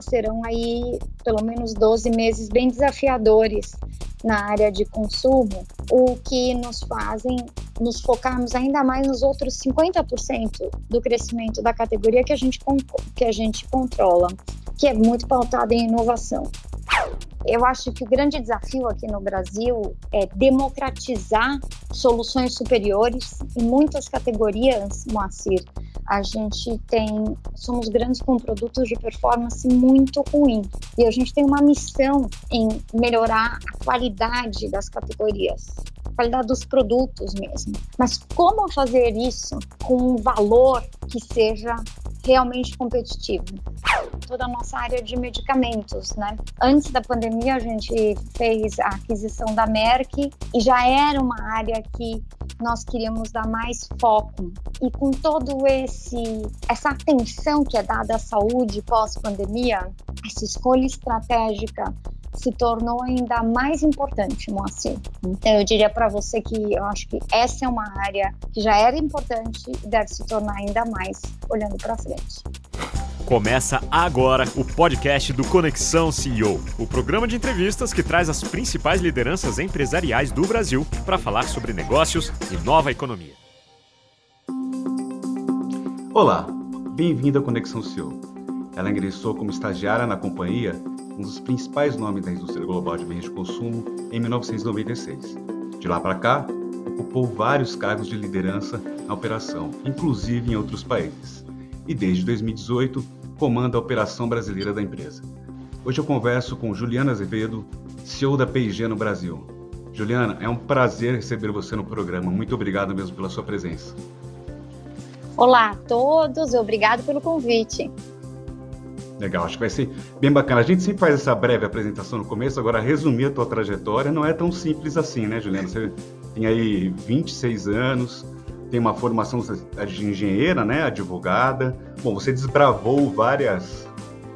serão aí pelo menos 12 meses bem desafiadores na área de consumo, o que nos fazem nos focarmos ainda mais nos outros 50% do crescimento da categoria que a gente, que a gente controla, que é muito pautado em inovação. Eu acho que o grande desafio aqui no Brasil é democratizar soluções superiores em muitas categorias, Moacir. A gente tem, somos grandes com produtos de performance muito ruim e a gente tem uma missão em melhorar a qualidade das categorias, a qualidade dos produtos mesmo. Mas como fazer isso com um valor que seja realmente competitivo. Toda a nossa área de medicamentos, né? Antes da pandemia, a gente fez a aquisição da Merck e já era uma área que nós queríamos dar mais foco. E com todo esse essa atenção que é dada à saúde pós-pandemia, essa escolha estratégica se tornou ainda mais importante, Moacir. Então, eu diria para você que eu acho que essa é uma área que já era importante e deve se tornar ainda mais olhando para frente. Começa agora o podcast do Conexão CEO, o programa de entrevistas que traz as principais lideranças empresariais do Brasil para falar sobre negócios e nova economia. Olá, bem-vindo à Conexão CEO. Ela ingressou como estagiária na companhia um dos principais nomes da indústria global de bens de consumo, em 1996. De lá para cá, ocupou vários cargos de liderança na operação, inclusive em outros países. E desde 2018, comanda a operação brasileira da empresa. Hoje eu converso com Juliana Azevedo, CEO da P&G no Brasil. Juliana, é um prazer receber você no programa. Muito obrigado mesmo pela sua presença. Olá a todos, obrigado pelo convite. Legal, acho que vai ser bem bacana. A gente sempre faz essa breve apresentação no começo, agora resumir a tua trajetória não é tão simples assim, né, Juliana? Você tem aí 26 anos, tem uma formação de engenheira, né, advogada. Bom, você desbravou várias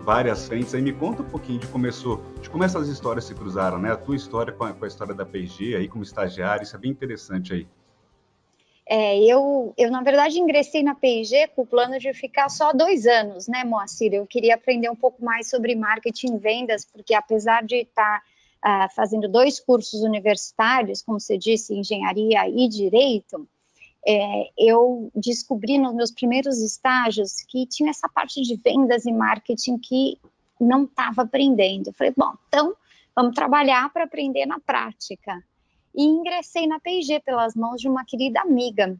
várias frentes. Aí me conta um pouquinho de começou, de como essas histórias se cruzaram, né? A tua história com a, com a história da P&G aí como estagiário, isso é bem interessante aí. É, eu, eu, na verdade, ingressei na P&G com o plano de ficar só dois anos, né, Moacir? Eu queria aprender um pouco mais sobre marketing e vendas, porque apesar de estar uh, fazendo dois cursos universitários, como você disse, engenharia e direito, é, eu descobri nos meus primeiros estágios que tinha essa parte de vendas e marketing que não estava aprendendo. Eu falei, bom, então vamos trabalhar para aprender na prática e ingressei na P&G pelas mãos de uma querida amiga.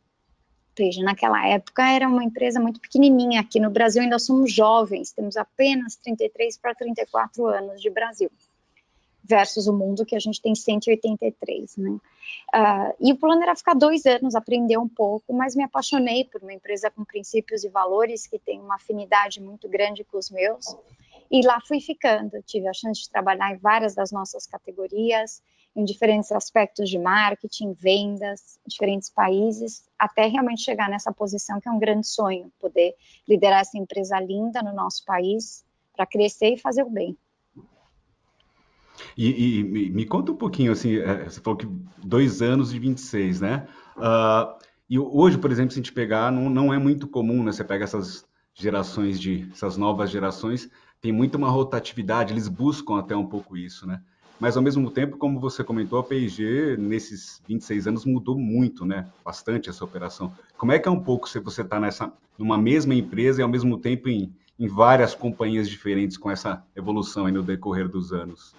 P&G naquela época era uma empresa muito pequenininha, aqui no Brasil ainda somos jovens, temos apenas 33 para 34 anos de Brasil, versus o mundo que a gente tem 183, né? Uh, e o plano era ficar dois anos, aprender um pouco, mas me apaixonei por uma empresa com princípios e valores que tem uma afinidade muito grande com os meus, e lá fui ficando, tive a chance de trabalhar em várias das nossas categorias, em diferentes aspectos de marketing, vendas, diferentes países, até realmente chegar nessa posição que é um grande sonho, poder liderar essa empresa linda no nosso país para crescer e fazer o bem. E, e me conta um pouquinho, assim, é, você falou que dois anos e 26, né? Uh, e hoje, por exemplo, se a gente pegar, não, não é muito comum, né? Você pega essas gerações de, essas novas gerações, tem muito uma rotatividade, eles buscam até um pouco isso, né? Mas, ao mesmo tempo, como você comentou, a P&G, nesses 26 anos, mudou muito, né? Bastante essa operação. Como é que é um pouco se você está nessa, numa mesma empresa e, ao mesmo tempo, em, em várias companhias diferentes com essa evolução aí no decorrer dos anos?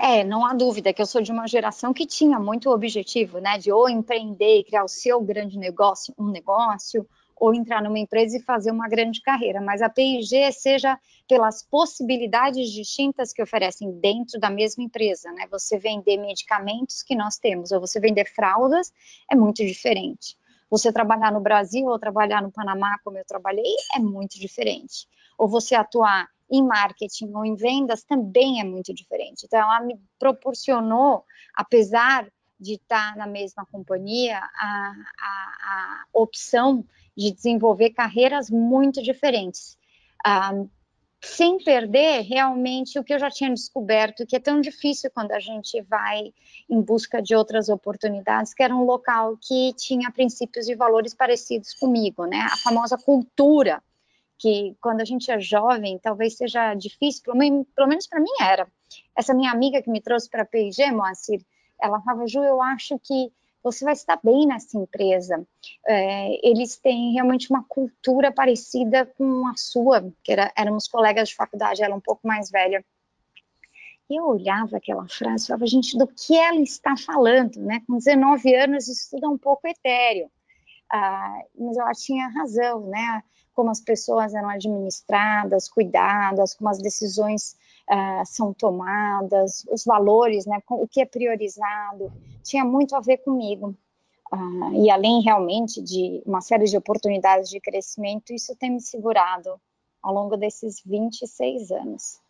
É, não há dúvida que eu sou de uma geração que tinha muito objetivo, né, de ou empreender e criar o seu grande negócio, um negócio, ou entrar numa empresa e fazer uma grande carreira, mas a P&G seja pelas possibilidades distintas que oferecem dentro da mesma empresa, né? Você vender medicamentos que nós temos, ou você vender fraldas, é muito diferente. Você trabalhar no Brasil ou trabalhar no Panamá, como eu trabalhei, é muito diferente. Ou você atuar em marketing ou em vendas também é muito diferente. Então, ela me proporcionou, apesar de estar na mesma companhia, a, a, a opção de desenvolver carreiras muito diferentes. Um, sem perder realmente o que eu já tinha descoberto, que é tão difícil quando a gente vai em busca de outras oportunidades, que era um local que tinha princípios e valores parecidos comigo, né? A famosa cultura que quando a gente é jovem, talvez seja difícil, pelo menos, pelo menos para mim era. Essa minha amiga que me trouxe para a P&G, Moacir, ela falava, Ju, eu acho que você vai estar bem nessa empresa. É, eles têm realmente uma cultura parecida com a sua, que era, éramos colegas de faculdade, ela um pouco mais velha. E eu olhava aquela frase e falava, gente, do que ela está falando, né? Com 19 anos, isso tudo é um pouco etéreo. Ah, mas ela tinha razão, né? Como as pessoas eram administradas, cuidadas, como as decisões ah, são tomadas, os valores, né? O que é priorizado, tinha muito a ver comigo. Ah, e além realmente de uma série de oportunidades de crescimento, isso tem me segurado ao longo desses 26 anos.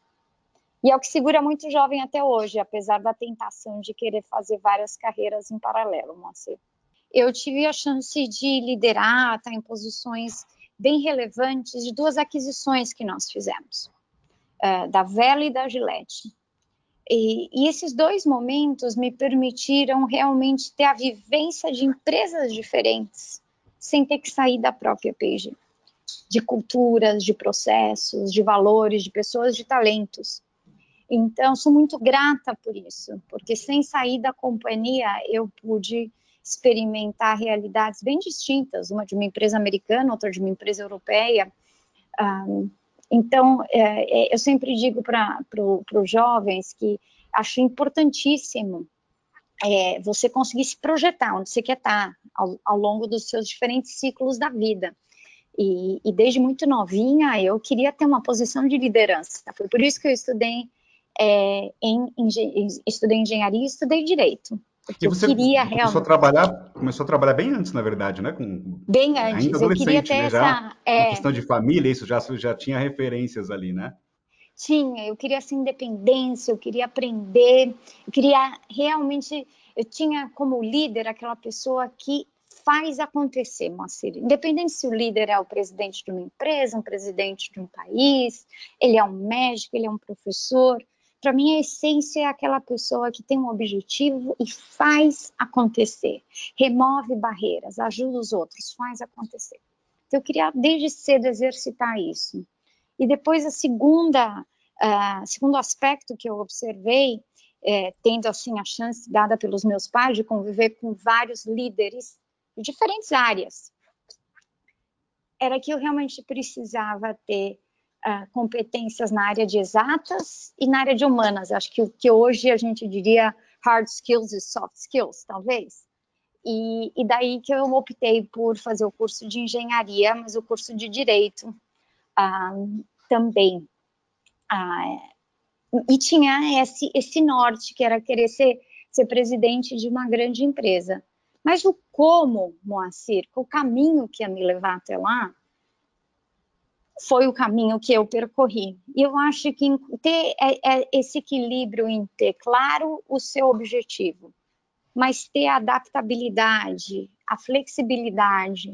E é o que segura muito jovem até hoje, apesar da tentação de querer fazer várias carreiras em paralelo, Moacir eu tive a chance de liderar, estar em posições bem relevantes de duas aquisições que nós fizemos, uh, da Vela e da Gillette. E, e, esses dois momentos me permitiram realmente ter a vivência de empresas diferentes, sem ter que sair da própria P&G, de culturas, de processos, de valores, de pessoas, de talentos. Então, sou muito grata por isso, porque sem sair da companhia, eu pude experimentar realidades bem distintas, uma de uma empresa americana, outra de uma empresa europeia. Um, então, é, é, eu sempre digo para pro, os jovens que acho importantíssimo é, você conseguir se projetar onde você quer estar ao, ao longo dos seus diferentes ciclos da vida. E, e, desde muito novinha eu queria ter uma posição de liderança. Foi por isso que eu estudei é, em, em, estudei engenharia e estudei direito. Porque e você eu queria começou realmente. A trabalhar, começou a trabalhar bem antes, na verdade, né? Com, bem antes. Eu queria ter né? essa. Já, é... questão de família, isso já, já tinha referências ali, né? Tinha, eu queria essa independência, eu queria aprender, eu queria realmente. Eu tinha como líder aquela pessoa que faz acontecer, Moacir. Independente se o líder é o presidente de uma empresa, um presidente de um país, ele é um médico, ele é um professor para mim, a essência é aquela pessoa que tem um objetivo e faz acontecer, remove barreiras, ajuda os outros, faz acontecer. Então, eu queria desde cedo exercitar isso. E depois, a segunda, uh, segundo aspecto que eu observei, é, tendo assim a chance dada pelos meus pais de conviver com vários líderes de diferentes áreas, era que eu realmente precisava ter uh, competências na área de exatas e na área de humanas. Acho que o que hoje a gente diria hard skills e soft skills, talvez. E, e, daí que eu optei por fazer o curso de engenharia, mas o curso de direito uh, também. Uh, e tinha esse, esse norte, que era querer ser, ser presidente de uma grande empresa. Mas o como, Moacir, o caminho que ia me levar até lá, foi o caminho que eu percorri. E eu acho que ter é, é esse equilíbrio em ter claro o seu objetivo, mas ter a adaptabilidade, a flexibilidade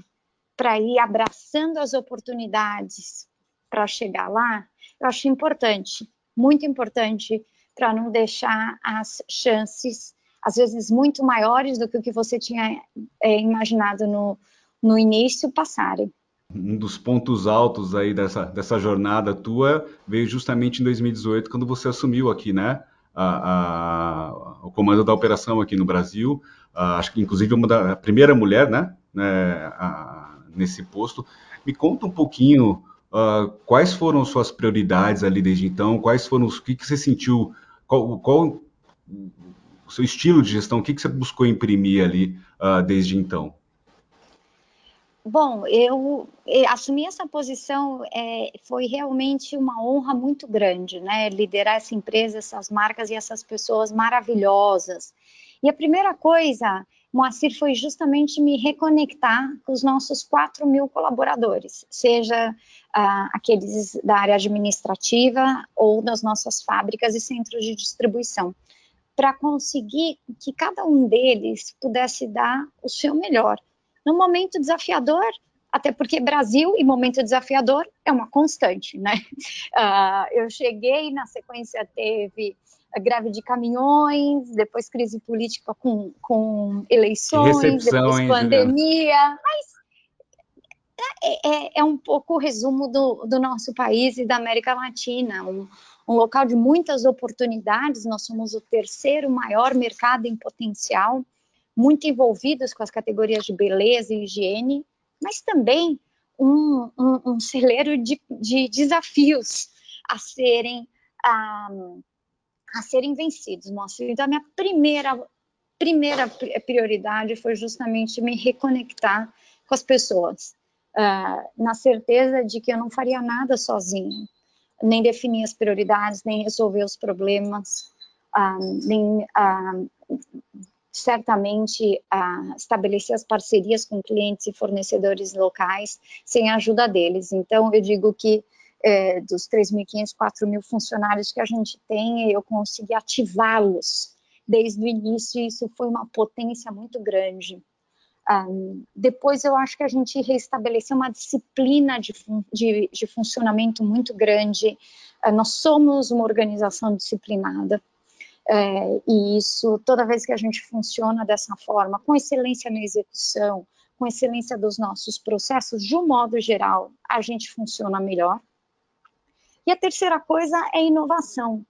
para ir abraçando as oportunidades para chegar lá, eu acho importante, muito importante, para não deixar as chances, às vezes, muito maiores do que o que você tinha é, imaginado no, no início passarem um dos pontos altos aí dessa, dessa jornada tua veio justamente em 2018, quando você assumiu aqui, né, a, a, o comando da operação aqui no Brasil. A, acho que, inclusive, uma da a primeira mulher, né, né nesse posto. Me conta um pouquinho uh, quais foram suas prioridades ali desde então, quais foram os, o que, que você sentiu, qual, qual o seu estilo de gestão, o que, que você buscou imprimir ali uh, desde então? Bom, eu, eu assumir essa posição é, foi realmente uma honra muito grande, né? Liderar essa empresa, essas marcas e essas pessoas maravilhosas. E a primeira coisa, Moacir, foi justamente me reconectar com os nossos 4 mil colaboradores, seja ah, aqueles da área administrativa ou das nossas fábricas e centros de distribuição, para conseguir que cada um deles pudesse dar o seu melhor num momento desafiador, até porque Brasil e momento desafiador é uma constante, né? Uh, eu cheguei, na sequência teve greve de caminhões, depois crise política com, com eleições, depois pandemia, mas é, é, é, um pouco o resumo do, do, nosso país e da América Latina, um, um, local de muitas oportunidades. Nós somos o terceiro maior mercado em potencial, muito envolvidos com as categorias de beleza e higiene, mas também um, um, um celeiro de, de, desafios a serem a, a serem vencidos. Nossa, então a minha primeira primeira prioridade foi justamente me reconectar com as pessoas, uh, na certeza de que eu não faria nada sozinha, nem definir as prioridades, nem resolver os problemas, uh, nem uh, certamente estabelecer as parcerias com clientes e fornecedores locais sem a ajuda deles. Então, eu digo que é, dos 3.500, 4.000 funcionários que a gente tem, eu consegui ativá-los desde o início, e isso foi uma potência muito grande. Um, depois, eu acho que a gente reestabeleceu uma disciplina de, de, de funcionamento muito grande. Uh, nós somos uma organização disciplinada. É, e isso, toda vez que a gente funciona dessa forma, com excelência na execução, com excelência dos nossos processos, de um modo geral, a gente funciona melhor. E a terceira coisa é inovação.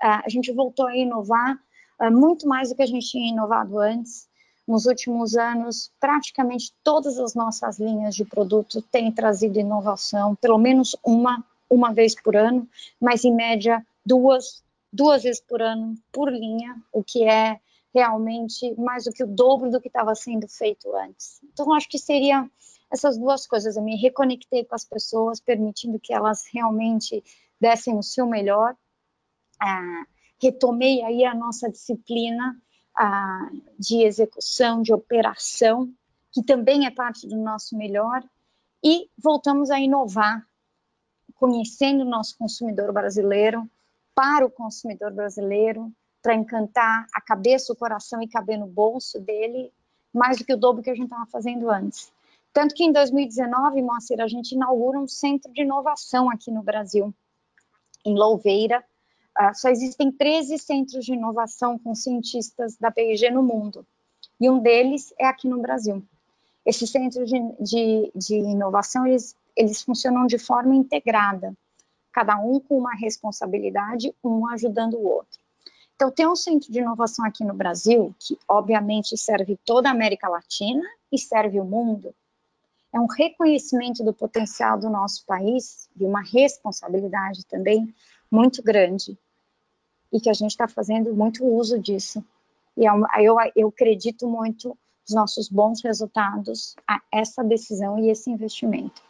É, a gente voltou a inovar é, muito mais do que a gente tinha inovado antes. Nos últimos anos, praticamente todas as nossas linhas de produto têm trazido inovação, pelo menos uma, uma vez por ano, mas em média duas duas vezes por ano por linha, o que é realmente mais do que o dobro do que estava sendo feito antes. Então, acho que seria essas duas coisas. Eu me reconectei com as pessoas, permitindo que elas realmente dessem o seu melhor. Ah, retomei aí a nossa disciplina ah, de execução, de operação, que também é parte do nosso melhor. E voltamos a inovar, conhecendo o nosso consumidor brasileiro, para o consumidor brasileiro, para encantar a cabeça, o coração e caber no bolso dele, mais do que o dobro que a gente estava fazendo antes. Tanto que em 2019, Moacir, a gente inaugura um centro de inovação aqui no Brasil, em Louveira. Uh, só existem 13 centros de inovação com cientistas da P&G no mundo, e um deles é aqui no Brasil. Esses centros de, de, de inovação, eles, eles funcionam de forma integrada cada um com uma responsabilidade, um ajudando o outro. Então, tem um centro de inovação aqui no Brasil, que obviamente serve toda a América Latina e serve o mundo. É um reconhecimento do potencial do nosso país, de uma responsabilidade também muito grande, e que a gente está fazendo muito uso disso. E é eu, eu acredito muito nos nossos bons resultados a essa decisão e esse investimento.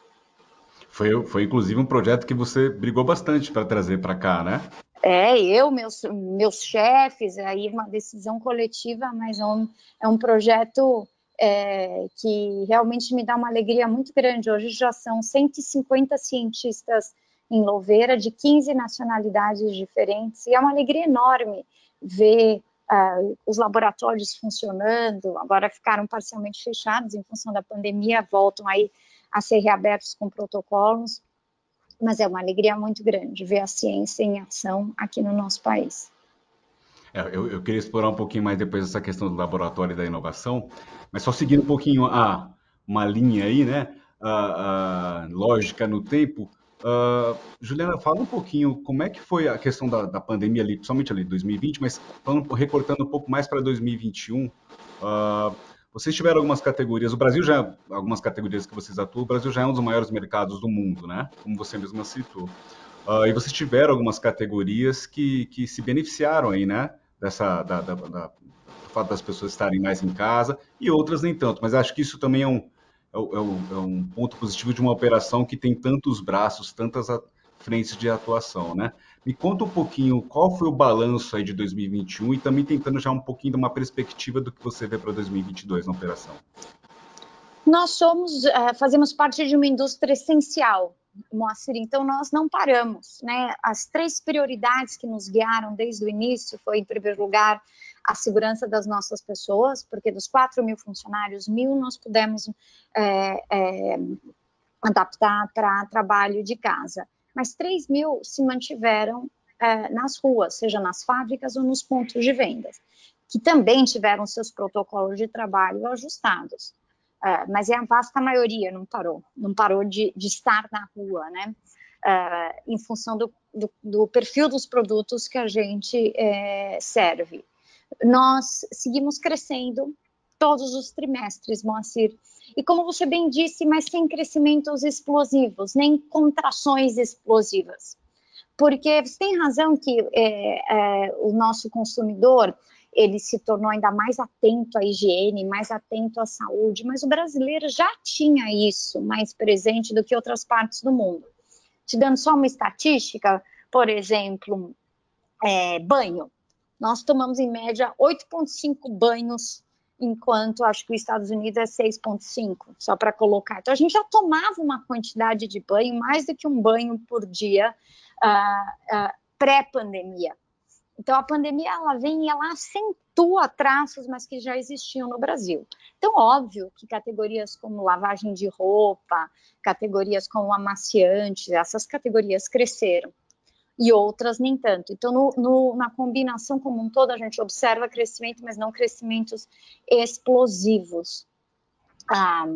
Foi, foi inclusive um projeto que você brigou bastante para trazer para cá, né? É, eu, meus, meus chefes, aí uma decisão coletiva, mas é um, é um projeto é, que realmente me dá uma alegria muito grande. Hoje já são 150 cientistas em Louveira, de 15 nacionalidades diferentes, e é uma alegria enorme ver uh, os laboratórios funcionando, agora ficaram parcialmente fechados em função da pandemia, voltam aí a ser reabertos com protocolos, mas é uma alegria muito grande ver a ciência em ação aqui no nosso país. É, eu, eu, queria explorar um pouquinho mais depois essa questão do laboratório e da inovação, mas só seguindo um pouquinho a, uma linha aí, né? A, a lógica no tempo. Uh, Juliana, fala um pouquinho como é que foi a questão da, da pandemia ali, principalmente ali 2020, mas falando, recortando um pouco mais para 2021. Uh, vocês tiveram algumas categorias, o Brasil já, algumas categorias que vocês atuam, o Brasil já é um dos maiores mercados do mundo, né? Como você mesma citou. Uh, e vocês tiveram algumas categorias que, que se beneficiaram aí, né? Dessa, da, da, da, do fato das pessoas estarem mais em casa e outras nem tanto. Mas acho que isso também é um, é, um, é um é ponto positivo de uma operação que tem tantos braços, tantas frentes de atuação, né? Me conta um pouquinho qual foi o balanço aí de 2021 e também tentando já um pouquinho de uma perspectiva do que você vê para 2022 na operação. Nós somos, uh, fazemos parte de uma indústria essencial, Moacir, então nós não paramos, né? As três prioridades que nos guiaram desde o início foi, em primeiro lugar, a segurança das nossas pessoas, porque dos 4 mil funcionários, mil nós pudemos é, é, adaptar para trabalho de casa mas 3 mil se mantiveram é, nas ruas, seja nas fábricas ou nos pontos de vendas, que também tiveram seus protocolos de trabalho ajustados. uh, mas é a vasta maioria não parou, não parou de, de estar na rua, né? Uh, em função do, do, do, perfil dos produtos que a gente é, serve. Nós seguimos crescendo todos os trimestres, Moacir. E como você bem disse, mas sem crescimentos explosivos, nem contrações explosivas. Porque você tem razão que é, é, o nosso consumidor ele se tornou ainda mais atento à higiene, mais atento à saúde, mas o brasileiro já tinha isso mais presente do que outras partes do mundo. Te dando só uma estatística, por exemplo, é, banho. Nós tomamos em média 8,5 banhos, enquanto acho que os Estados Unidos é 6,5, só para colocar. Então a gente já tomava uma quantidade de banho, mais do que um banho por dia, uh, uh, pré-pandemia. Então, a pandemia ela vem e ela acentua traços, mas que já existiam no Brasil. Então, óbvio que categorias como lavagem de roupa, categorias como amaciantes, essas categorias cresceram e outras nem tanto. Então, no, no, na combinação como um todo, a gente observa crescimento, mas não crescimentos explosivos. Ah,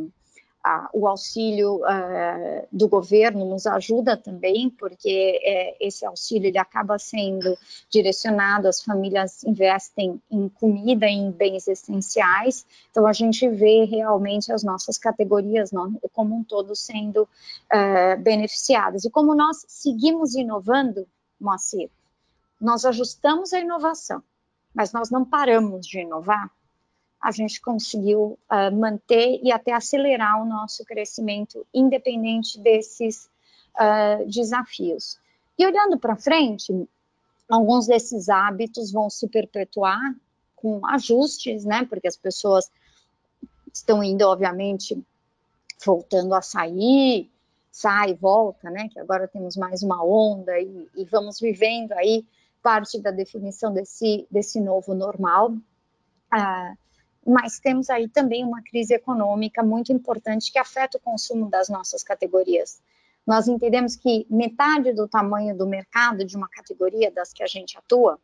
o auxílio uh, do governo nos ajuda também, porque é, esse auxílio ele acaba sendo direcionado, as famílias investem em comida, em bens essenciais, então a gente vê realmente as nossas categorias não, como um todo sendo uh, beneficiadas. E como nós seguimos inovando, Moacir, nós ajustamos a inovação, mas nós não paramos de inovar, a gente conseguiu uh, manter e até acelerar o nosso crescimento, independente desses uh, desafios. E olhando para frente, alguns desses hábitos vão se perpetuar com ajustes, né? Porque as pessoas estão indo, obviamente, voltando a sair, sai e volta, né? Que agora temos mais uma onda e, e vamos vivendo aí parte da definição desse, desse novo normal. Uh, mas temos aí também uma crise econômica muito importante que afeta o consumo das nossas categorias. Nós entendemos que metade do tamanho do mercado de uma categoria das que a gente atua,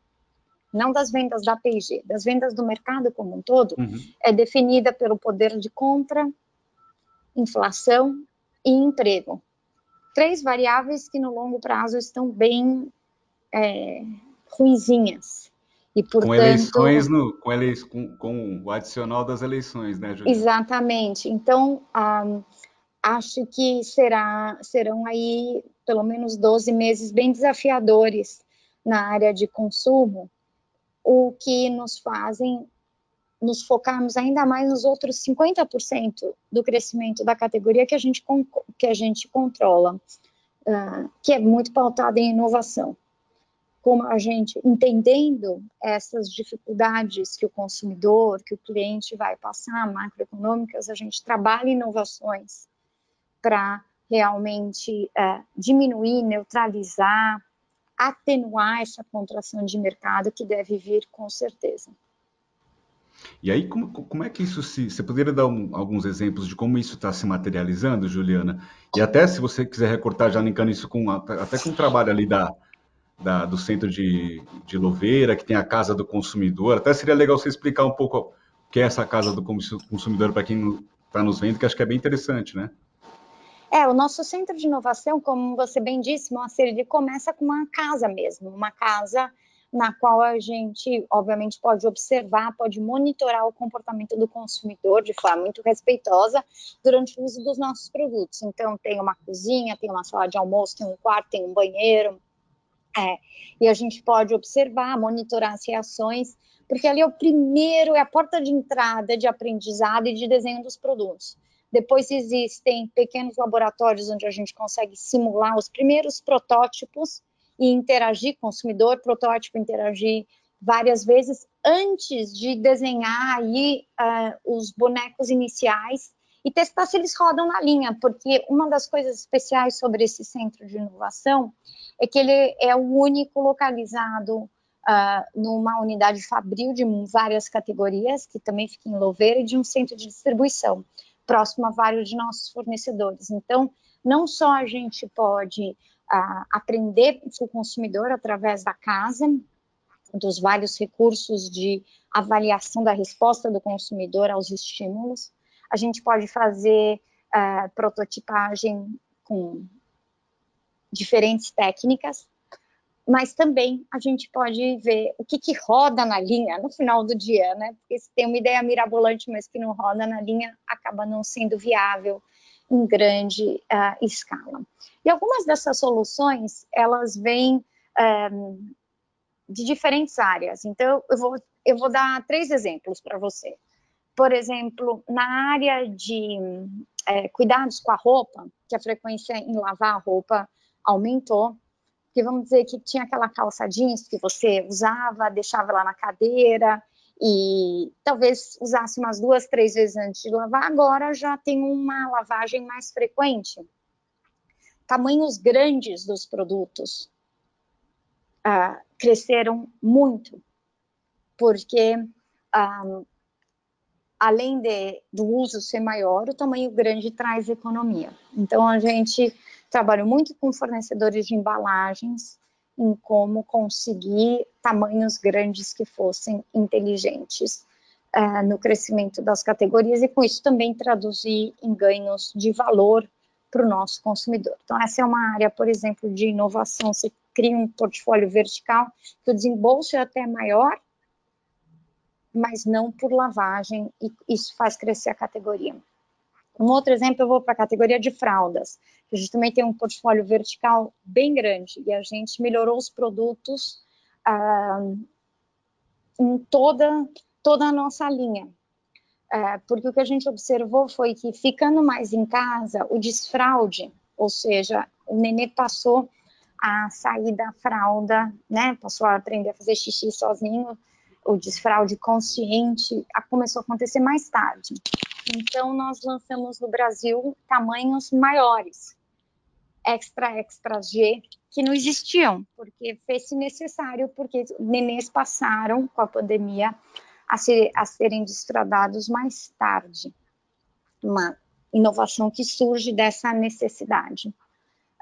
não das vendas da P&G, das vendas do mercado como um todo, uhum. é definida pelo poder de compra, inflação e emprego. Três variáveis que no longo prazo estão bem é, ruizinhas. E, portanto, com eleições no, com, ele, com, com, o adicional das eleições, né, Juliana? Exatamente. Então, um, acho que será, serão aí pelo menos 12 meses bem desafiadores na área de consumo, o que nos fazem nos focarmos ainda mais nos outros 50% do crescimento da categoria que a gente, que a gente controla, uh, que é muito pautado em inovação como a gente, entendendo essas dificuldades que o consumidor, que o cliente vai passar, macroeconômicas, a gente trabalha inovações para realmente é, diminuir, neutralizar, atenuar essa contração de mercado que deve vir com certeza. E aí, como, como é que isso se. Você poderia dar um, alguns exemplos de como isso está se materializando, Juliana? E até se você quiser recortar, já linkando isso com até com o trabalho ali da, da, do centro de, de Louveira, que tem a Casa do Consumidor. Até seria legal você explicar um pouco o que é essa Casa do Consumidor para quem está nos vendo, que acho que é bem interessante, né? É, o nosso centro de inovação, como você bem disse, Moacir, ele começa com uma casa mesmo, uma casa na qual a gente, obviamente, pode observar, pode monitorar o comportamento do consumidor de forma muito respeitosa durante o uso dos nossos produtos. Então, tem uma cozinha, tem uma sala de almoço, tem um quarto, tem um banheiro, é, e a gente pode observar, monitorar as reações, porque ali é o primeiro, é a porta de entrada de aprendizado e de desenho dos produtos. Depois existem pequenos laboratórios onde a gente consegue simular os primeiros protótipos e interagir, consumidor, protótipo, interagir várias vezes antes de desenhar aí uh, os bonecos iniciais e testar se eles rodam na linha, porque uma das coisas especiais sobre esse centro de inovação é que ele é o único localizado uh, numa unidade fabril de várias categorias, que também fica em Louveira, e de um centro de distribuição, próximo a vários de nossos fornecedores. Então, não só a gente pode aprender com o consumidor através da casa, dos vários recursos de avaliação da resposta do consumidor aos estímulos, a gente pode fazer uh, prototipagem com diferentes técnicas, mas também a gente pode ver o que, que roda na linha no final do dia, né? Porque se tem uma ideia mirabolante, mas que não roda na linha, acaba não sendo viável em grande uh, escala. E algumas dessas soluções, elas vêm eh, de diferentes áreas. Então, eu vou, eu vou dar três exemplos para você. Por exemplo, na área de é, cuidados com a roupa, que a frequência em lavar a roupa aumentou, que vamos dizer que tinha aquela calça jeans que você usava, deixava lá na cadeira e talvez usasse umas duas, três vezes antes de lavar, agora já tem uma lavagem mais frequente. Tamanhos grandes dos produtos uh, cresceram muito, porque um, além de, do uso ser maior, o tamanho grande traz economia. Então, a gente trabalha muito com fornecedores de embalagens em como conseguir tamanhos grandes que fossem inteligentes uh, no crescimento das categorias e, com isso, também traduzir em ganhos de valor para o nosso consumidor. Então, essa é uma área, por exemplo, de inovação. Você cria um portfólio vertical que o desembolso é até maior, mas não por lavagem, e isso faz crescer a categoria. Um outro exemplo, eu vou para a categoria de fraldas. A gente também tem um portfólio vertical bem grande e a gente melhorou os produtos ah, em toda, toda a nossa linha. É, porque o que a gente observou foi que, ficando mais em casa, o desfraude, ou seja, o nenê passou a sair da fralda, né, passou a aprender a fazer xixi sozinho, o desfraude consciente começou a acontecer mais tarde. Então, nós lançamos no Brasil tamanhos maiores, extra, extra G, que não existiam, porque fez-se necessário, porque nenês passaram com a pandemia a, ser, a serem desfradados mais tarde. Uma inovação que surge dessa necessidade.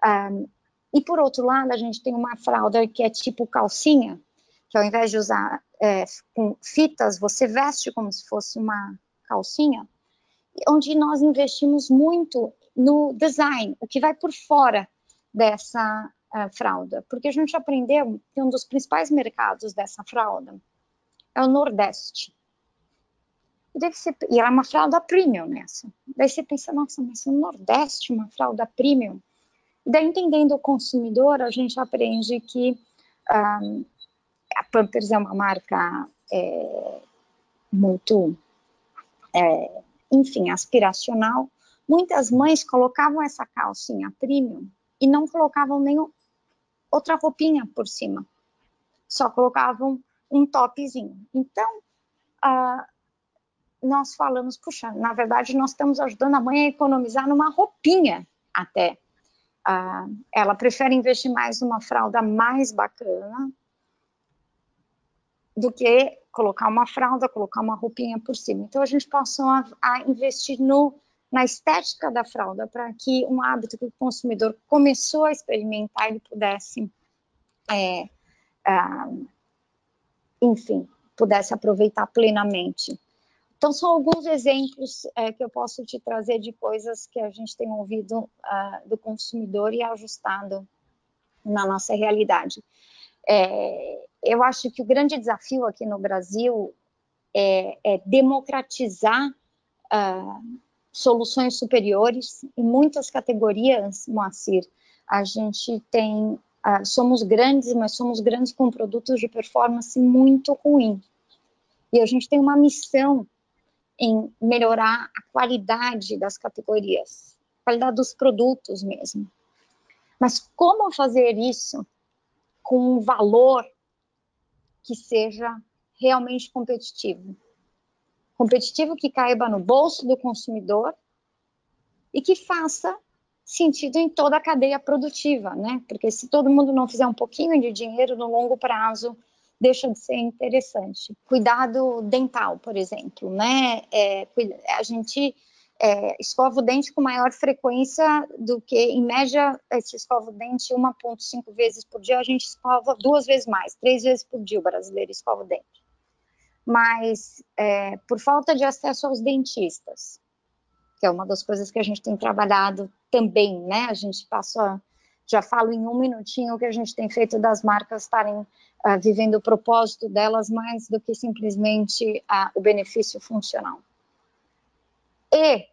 Um, e por outro lado, a gente tem uma fralda que é tipo calcinha, que ao invés de usar é, com fitas, você veste como se fosse uma calcinha, onde nós investimos muito no design, o que vai por fora dessa uh, fralda, porque a gente aprendeu que um dos principais mercados dessa fralda é o Nordeste. E, deve ser, e ela é uma fralda premium nessa. Daí você pensa, nossa, mas no Nordeste uma fralda premium? E daí, entendendo o consumidor, a gente aprende que um, a Pampers é uma marca é, muito, é, enfim, aspiracional. Muitas mães colocavam essa calcinha premium e não colocavam nem outra roupinha por cima. Só colocavam um topzinho. Então, nós falamos, puxa, na verdade nós estamos ajudando a mãe a economizar numa roupinha até. Ela prefere investir mais numa fralda mais bacana do que colocar uma fralda, colocar uma roupinha por cima. Então a gente passou a, a investir no, na estética da fralda para que um hábito que o consumidor começou a experimentar ele pudesse é, enfim, pudesse aproveitar plenamente. Então, são alguns exemplos é, que eu posso te trazer de coisas que a gente tem ouvido uh, do consumidor e ajustado na nossa realidade. É, eu acho que o grande desafio aqui no Brasil é, é democratizar uh, soluções superiores em muitas categorias, Moacir. A gente tem ah, somos grandes, mas somos grandes com produtos de performance muito ruim. E a gente tem uma missão em melhorar a qualidade das categorias, a qualidade dos produtos mesmo. Mas como fazer isso com um valor que seja realmente competitivo? Competitivo que caiba no bolso do consumidor e que faça sentido em toda a cadeia produtiva, né? Porque se todo mundo não fizer um pouquinho de dinheiro no longo prazo, deixa de ser interessante. Cuidado dental, por exemplo, né? É, a gente é, escova o dente com maior frequência do que, em média, se escova o dente 1,5 vezes por dia, a gente escova duas vezes mais, três vezes por dia o brasileiro escova o dente. Mas, é, por falta de acesso aos dentistas, que é uma das coisas que a gente tem trabalhado também, né? A gente passa, já falo em um minutinho o que a gente tem feito das marcas estarem uh, vivendo o propósito delas mais do que simplesmente uh, o benefício funcional. E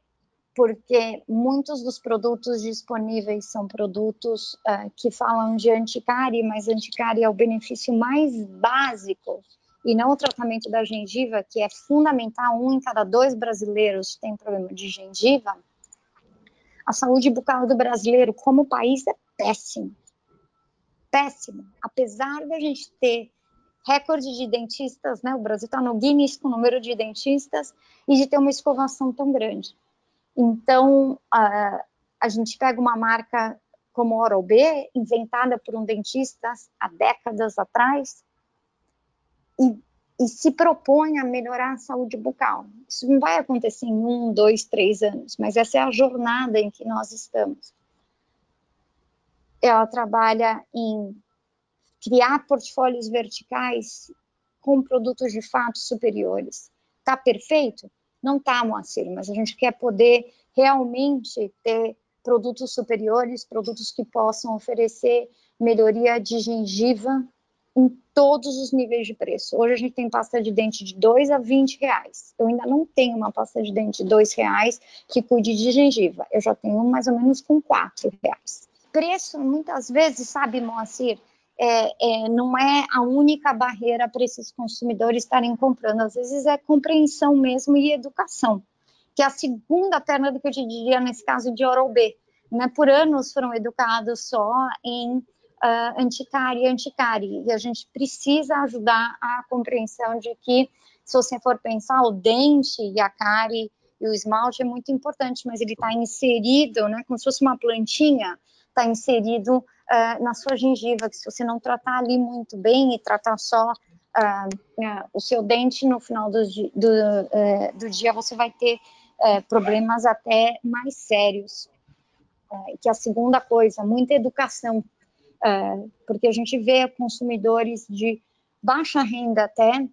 porque muitos dos produtos disponíveis são produtos uh, que falam de anticárie, mas anticárie é o benefício mais básico e não o tratamento da gengiva, que é fundamental, um em cada dois brasileiros tem problema de gengiva, a saúde bucal do brasileiro, como país, é péssima. Péssima. Apesar da gente ter recorde de dentistas, né? O Brasil está no Guinness com o número de dentistas e de ter uma escovação tão grande. Então, a, a gente pega uma marca como Oral-B, inventada por um dentista há décadas atrás, e, e, se propõe a melhorar a saúde bucal. Isso não vai acontecer em um, dois, três anos, mas essa é a jornada em que nós estamos. Ela trabalha em criar portfólios verticais com produtos de fato superiores. Está perfeito? Não está, Moacir, mas a gente quer poder realmente ter produtos superiores, produtos que possam oferecer melhoria de gengiva em todos os níveis de preço. Hoje a gente tem pasta de dente de 2 a 20 reais. Eu ainda não tenho uma pasta de dente de 2 reais que cuide de gengiva. Eu já tenho mais ou menos com 4 reais. Preço, muitas vezes, sabe, Moacir, é, é, não é a única barreira para esses consumidores estarem comprando. Às vezes é compreensão mesmo e educação, que é a segunda perna do que eu te diria nesse caso de Oral-B. Né? Por anos foram educados só em uh, anticárie e anticárie, e a gente precisa ajudar a compreensão de que, se você for pensar, o dente e a cárie e o esmalte é muito importante, mas ele está inserido, né, como se fosse uma plantinha, está inserido uh, na sua gengiva, que se você não tratar ali muito bem e tratar só uh, uh, o seu dente no final do, do, do dia, você vai ter problemas até mais sérios. que a segunda coisa, muita educação, porque a gente vê consumidores de baixa renda até,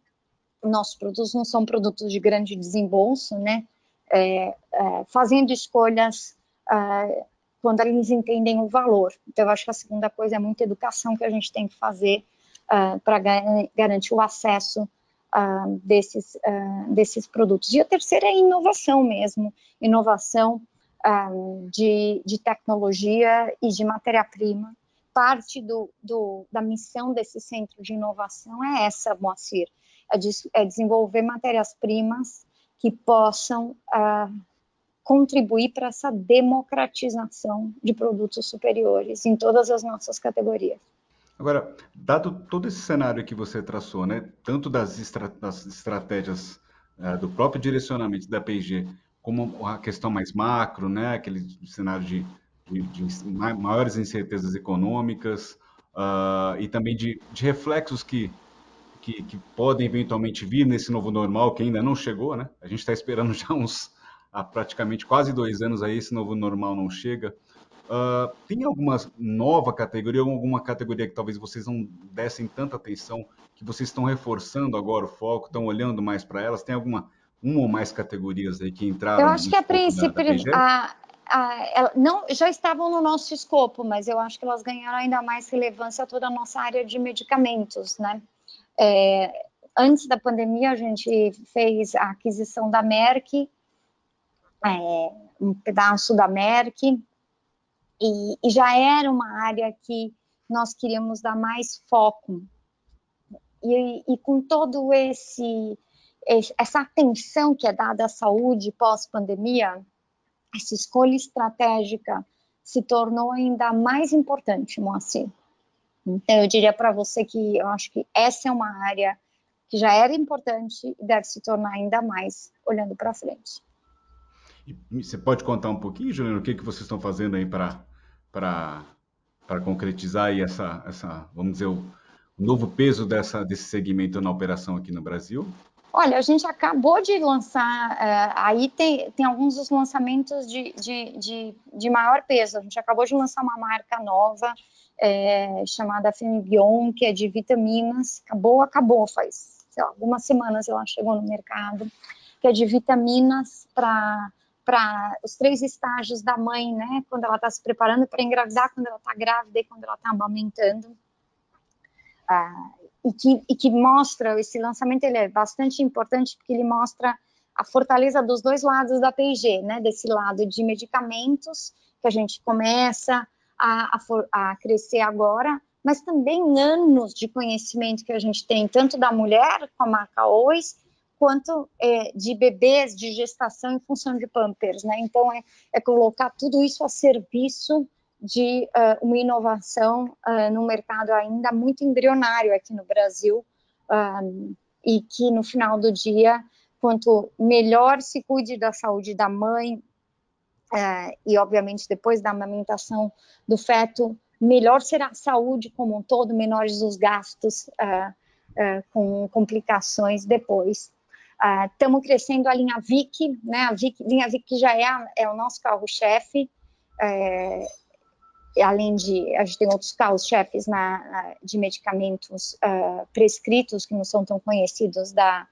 nossos produtos não são produtos de grande desembolso, né? É, é, fazendo escolhas uh, quando eles entendem o valor. Então, eu acho que a segunda coisa é muita educação que a gente tem que fazer uh, para garantir o acesso uh, desses, desses produtos. E a terceira é inovação mesmo, inovação de, de tecnologia e de matéria-prima. Parte do, do, da missão desse centro de inovação é essa, Moacir, é, de, é desenvolver matérias-primas que possam contribuir para essa democratização de produtos superiores em todas as nossas categorias. Agora, dado todo esse cenário que você traçou, né, tanto das, estra das estratégias uh, do próprio direcionamento da P&G, como a questão mais macro, né, aquele cenário de, de, de maiores incertezas econômicas uh, e também de, de reflexos que, que, que, podem eventualmente vir nesse novo normal que ainda não chegou, né? A gente está esperando já uns há praticamente quase dois anos aí esse novo normal não chega. Uh, tem alguma nova categoria, alguma categoria que talvez vocês não dessem tanta atenção, que vocês estão reforçando agora o foco, estão olhando mais para elas? Tem alguma uma ou mais categorias aí que entraram? Eu acho que a princípio a, a, não já estavam no nosso escopo, mas eu acho que elas ganharam ainda mais relevância toda a nossa área de medicamentos, né? É, antes da pandemia a gente fez a aquisição da Merck é, um pedaço da Merck, e, e, já era uma área que nós queríamos dar mais foco. E, e com todo esse essa atenção que é dada à saúde pós-pandemia, essa escolha estratégica se tornou ainda mais importante, Moacir. Então, eu diria para você que eu acho que essa é uma área que já era importante e deve se tornar ainda mais olhando para frente. Você pode contar um pouquinho, Juliano, o que, que vocês estão fazendo aí para concretizar aí essa, essa, vamos dizer, o novo peso dessa, desse segmento na operação aqui no Brasil? Olha, a gente acabou de lançar, uh, aí tem, tem alguns dos lançamentos de, de, de, de, maior peso. A gente acabou de lançar uma marca nova é, chamada Femibion, que é de vitaminas. Acabou, acabou, faz lá, algumas semanas ela chegou no mercado, que é de vitaminas para para os três estágios da mãe, né? Quando ela está se preparando para engravidar, quando ela está grávida e quando ela está amamentando. Ah, e, que, e que mostra, esse lançamento ele é bastante importante porque ele mostra a fortaleza dos dois lados da P&G, né? Desse lado de medicamentos, que a gente começa a, a, a crescer agora, mas também anos de conhecimento que a gente tem, tanto da mulher com a marca Ois, quanto é, de bebês, de gestação em função de Pampers, né? Então, é, é colocar tudo isso a serviço de uh, uma inovação uh, no mercado ainda muito embrionário aqui no Brasil uh, e que no final do dia, quanto melhor se cuide da saúde da mãe e obviamente depois da amamentação do feto, melhor será a saúde como um todo, menores os gastos com complicações depois. Estamos uh, crescendo a linha VIC, né? A VIC, linha VIC já é, é o nosso carro-chefe, é, além de a gente tem outros carros-chefes de medicamentos uh, prescritos que não são tão conhecidos da,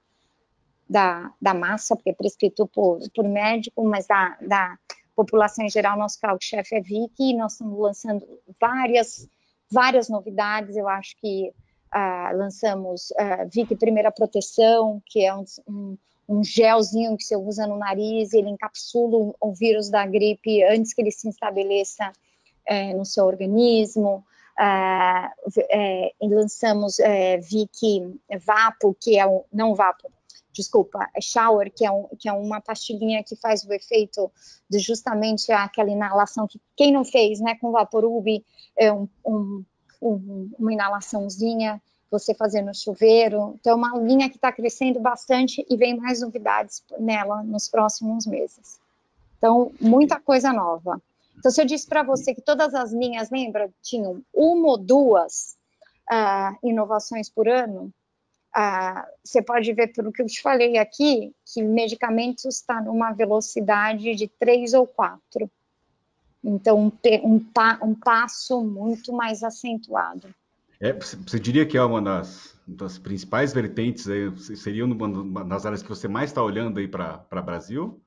da, da massa, porque é prescrito por, por médico, mas da, da população em geral, nosso carro-chefe é VIC, e nós estamos lançando várias, várias novidades, eu acho que ah, lançamos ah, Vic Primeira Proteção, que é um, um, um, gelzinho que você usa no nariz, ele encapsula o vírus da gripe antes que ele se estabeleça é, no seu organismo. Ah, é, lançamos é, Vic Vapo, que é um, não Vapo, desculpa, é Shower, que é, um, que é uma pastilhinha que faz o efeito de justamente aquela inalação que quem não fez, né, com Vaporub, é um, um um, uma inalaçãozinha, você fazer no chuveiro. Então, é uma linha que está crescendo bastante e vem mais novidades nela nos próximos meses. Então, muita coisa nova. Então, se eu disse para você que todas as linhas, lembra, tinham uma ou duas uh, inovações por ano, uh, você pode ver pelo que eu te falei aqui, que medicamentos está numa velocidade de três ou quatro. Então, um, um, um passo muito mais acentuado. É, você diria que é uma das, das principais vertentes, aí, seria uma das áreas que você mais está olhando aí para o Brasil?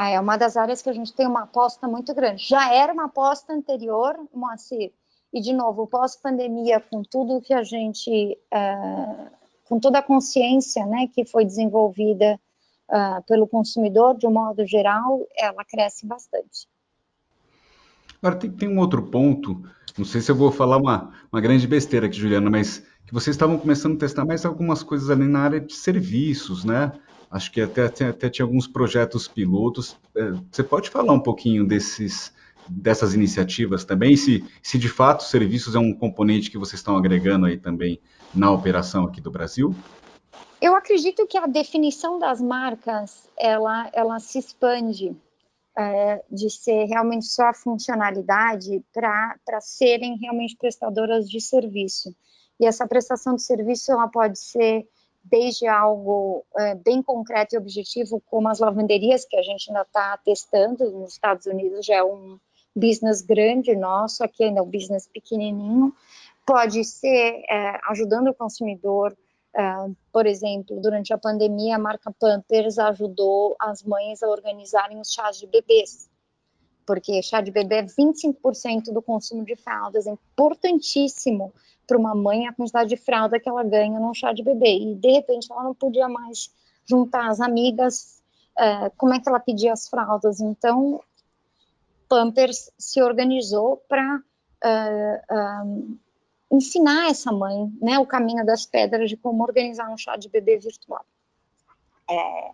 Ah, é uma das áreas que a gente tem uma aposta muito grande. Já era uma aposta anterior, Moacir, e de novo, pós-pandemia, com tudo que a gente, uh, com toda a consciência né, que foi desenvolvida uh, pelo consumidor, de um modo geral, ela cresce bastante. Agora, tem, tem, um outro ponto, não sei se eu vou falar uma, uma grande besteira aqui, Juliana, mas que vocês estavam começando a testar mais algumas coisas ali na área de serviços, né? Acho que até, até, até tinha alguns projetos pilotos. É, você pode falar um pouquinho desses, dessas iniciativas também, se, se de fato serviços é um componente que vocês estão agregando aí também na operação aqui do Brasil? Eu acredito que a definição das marcas, ela, ela se expande é, de ser realmente só a funcionalidade para serem realmente prestadoras de serviço. E essa prestação de serviço ela pode ser desde algo é, bem concreto e objetivo, como as lavanderias, que a gente ainda está testando, nos Estados Unidos já é um business grande nosso, aqui ainda é um business pequenininho, pode ser é, ajudando o consumidor Uh, por exemplo, durante a pandemia, a marca Pampers ajudou as mães a organizarem os chás de bebês, porque chá de bebê é 25% do consumo de fraldas, é importantíssimo para uma mãe a quantidade de fralda que ela ganha num chá de bebê, e de repente ela não podia mais juntar as amigas, uh, como é que ela pedia as fraldas? Então, Pampers se organizou para uh, ensinar essa mãe né, o caminho das pedras de como organizar um chá de bebê virtual. É,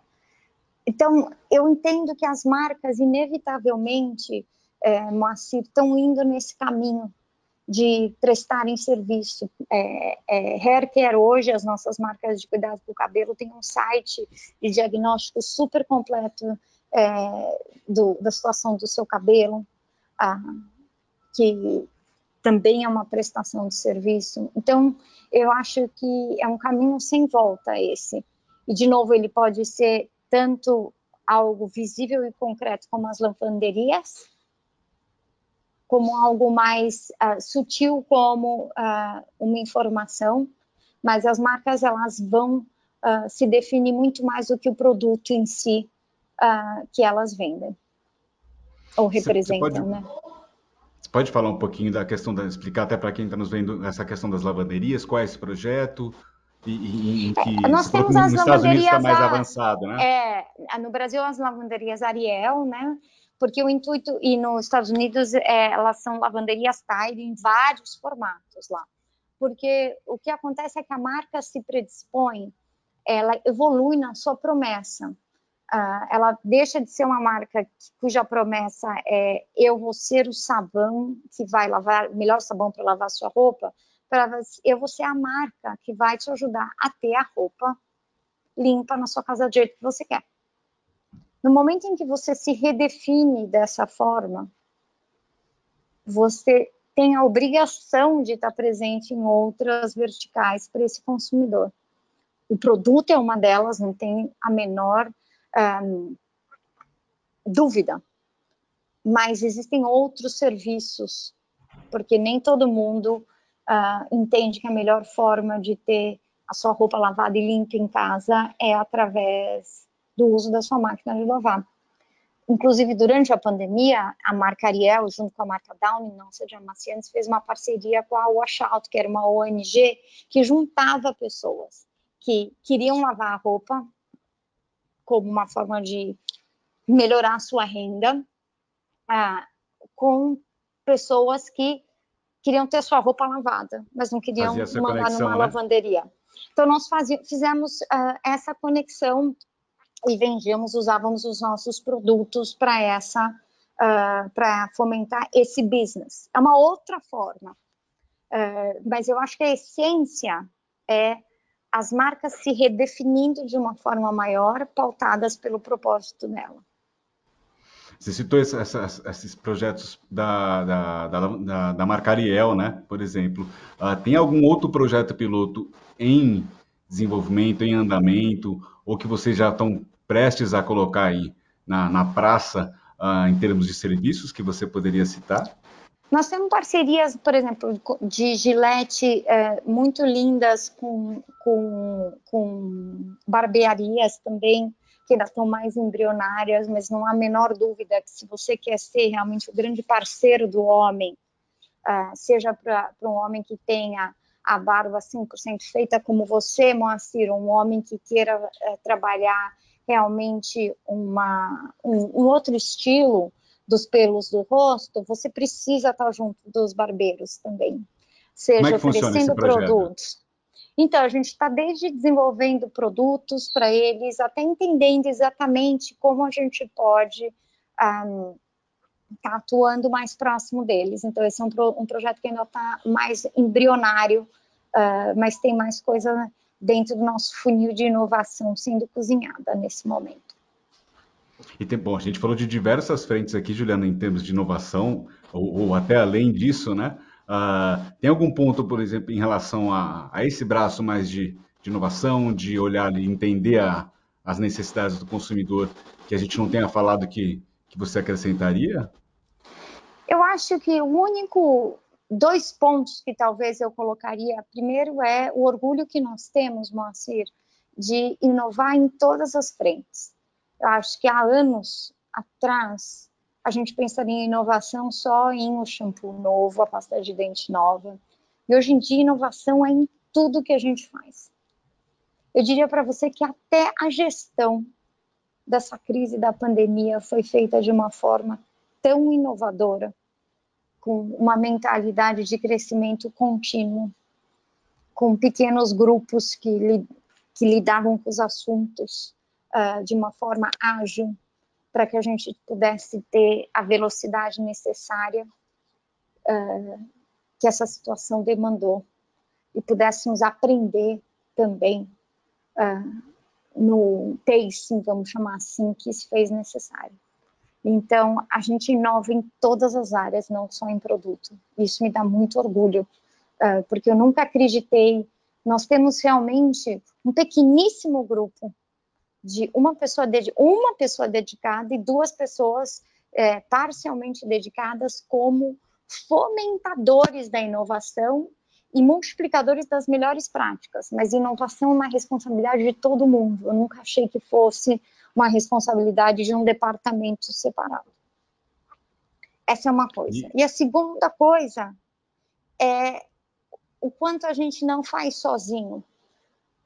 então, eu entendo que as marcas, inevitavelmente, é, Moacir, estão indo nesse caminho de prestarem serviço. É, é, Hair Care hoje, as nossas marcas de cuidado do cabelo, tem um site de diagnóstico super completo é, do, da situação do seu cabelo, ah, que também é uma prestação de serviço. Então, eu acho que é um caminho sem volta esse. E, de novo, ele pode ser tanto algo visível e concreto como as lavanderias, como algo mais uh, sutil como uh, uma informação, mas as marcas elas vão uh, se definir muito mais do que o produto em si que elas vendem ou representam, você, pode, né? Você pode falar um pouquinho da questão da explicar até para quem está nos vendo essa questão das lavanderias, qual é esse projeto? E, e, em que é, nós temos as nos lavanderias está mais a, avançado, né? É, no Brasil as lavanderias Ariel, né? Porque o intuito e nos Estados Unidos é, elas são lavanderias Tide em vários formatos lá. Porque o que acontece é que a marca se predispõe, ela evolui na sua promessa. Uh, ela deixa de ser uma marca cuja promessa é eu vou ser o sabão que vai lavar, melhor sabão para lavar sua roupa, para eu vou ser a marca que vai te ajudar a ter a roupa limpa na sua casa do jeito que você quer. No momento em que você se redefine dessa forma, você tem a obrigação de estar presente em outras verticais para esse consumidor. O produto é uma delas, não tem a menor um, dúvida. Mas existem outros serviços, porque nem todo mundo uh, entende que a melhor forma de ter a sua roupa lavada e limpa em casa é através do uso da sua máquina de lavar. Inclusive, durante a pandemia, a marca Ariel, junto com a marca Downing, nossa de amaciantes, fez uma parceria com a Washout, que era uma ONG que juntava pessoas que queriam lavar a roupa como uma forma de melhorar a sua renda, ah, com pessoas que queriam ter sua roupa lavada, mas não queriam mandar conexão, numa né? lavanderia. Então, nós fizemos uh, essa conexão e vendíamos, usávamos os nossos produtos para essa, uh, para fomentar esse business. É uma outra forma, uh, mas eu acho que a essência é as marcas se redefinindo de uma forma maior, pautadas pelo propósito dela. Você citou esse, esses projetos da, da, da, da, marca Ariel, né? Por exemplo. Uh, tem algum outro projeto piloto em desenvolvimento, em andamento, ou que vocês já estão prestes a colocar aí na, na praça uh, em termos de serviços que você poderia citar? Nós temos parcerias, por exemplo, de gilete é, muito lindas com, com, com barbearias também, que ainda estão mais embrionárias, mas não há a menor dúvida que se você quer ser realmente o grande parceiro do homem, uh, seja para um homem que tenha a barba 100% feita como você, Moacir, um homem que queira uh, trabalhar realmente uma, um, um outro estilo, dos pelos do rosto, você precisa estar junto dos barbeiros também, seja é oferecendo produtos. Então, a gente está desde desenvolvendo produtos para eles, até entendendo exatamente como a gente pode estar um, tá atuando mais próximo deles. Então, esse é um, pro, um projeto que ainda está mais embrionário, uh, mas tem mais coisa dentro do nosso funil de inovação sendo cozinhada nesse momento. E tem, bom, a gente falou de diversas frentes aqui, Juliana, em termos de inovação, ou, ou até além disso, né? Uh, tem algum ponto, por exemplo, em relação a, a esse braço mais de, de inovação, de olhar e entender a, as necessidades do consumidor, que a gente não tenha falado que, que você acrescentaria? Eu acho que o único dois pontos que talvez eu colocaria, primeiro é o orgulho que nós temos, Moacir, de inovar em todas as frentes. Eu acho que há anos atrás a gente pensaria em inovação só em um shampoo novo, a pasta de dente nova. E hoje em dia inovação é em tudo que a gente faz. Eu diria para você que até a gestão dessa crise da pandemia foi feita de uma forma tão inovadora, com uma mentalidade de crescimento contínuo, com pequenos grupos que, que lidavam com os assuntos uh, de uma forma ágil, para que a gente pudesse ter a velocidade necessária uh, que essa situação demandou e pudéssemos aprender também uh, no pacing, vamos chamar assim, que se fez necessário. Então, a gente inova em todas as áreas, não só em produto. Isso me dá muito orgulho, uh, porque eu nunca acreditei. Nós temos realmente um pequeníssimo grupo de uma pessoa, uma pessoa dedicada e duas pessoas é, parcialmente dedicadas como fomentadores da inovação e multiplicadores das melhores práticas, mas inovação é uma responsabilidade de todo mundo. Eu nunca achei que fosse uma responsabilidade de um departamento separado. Essa é uma coisa. E a segunda coisa é o quanto a gente não faz sozinho.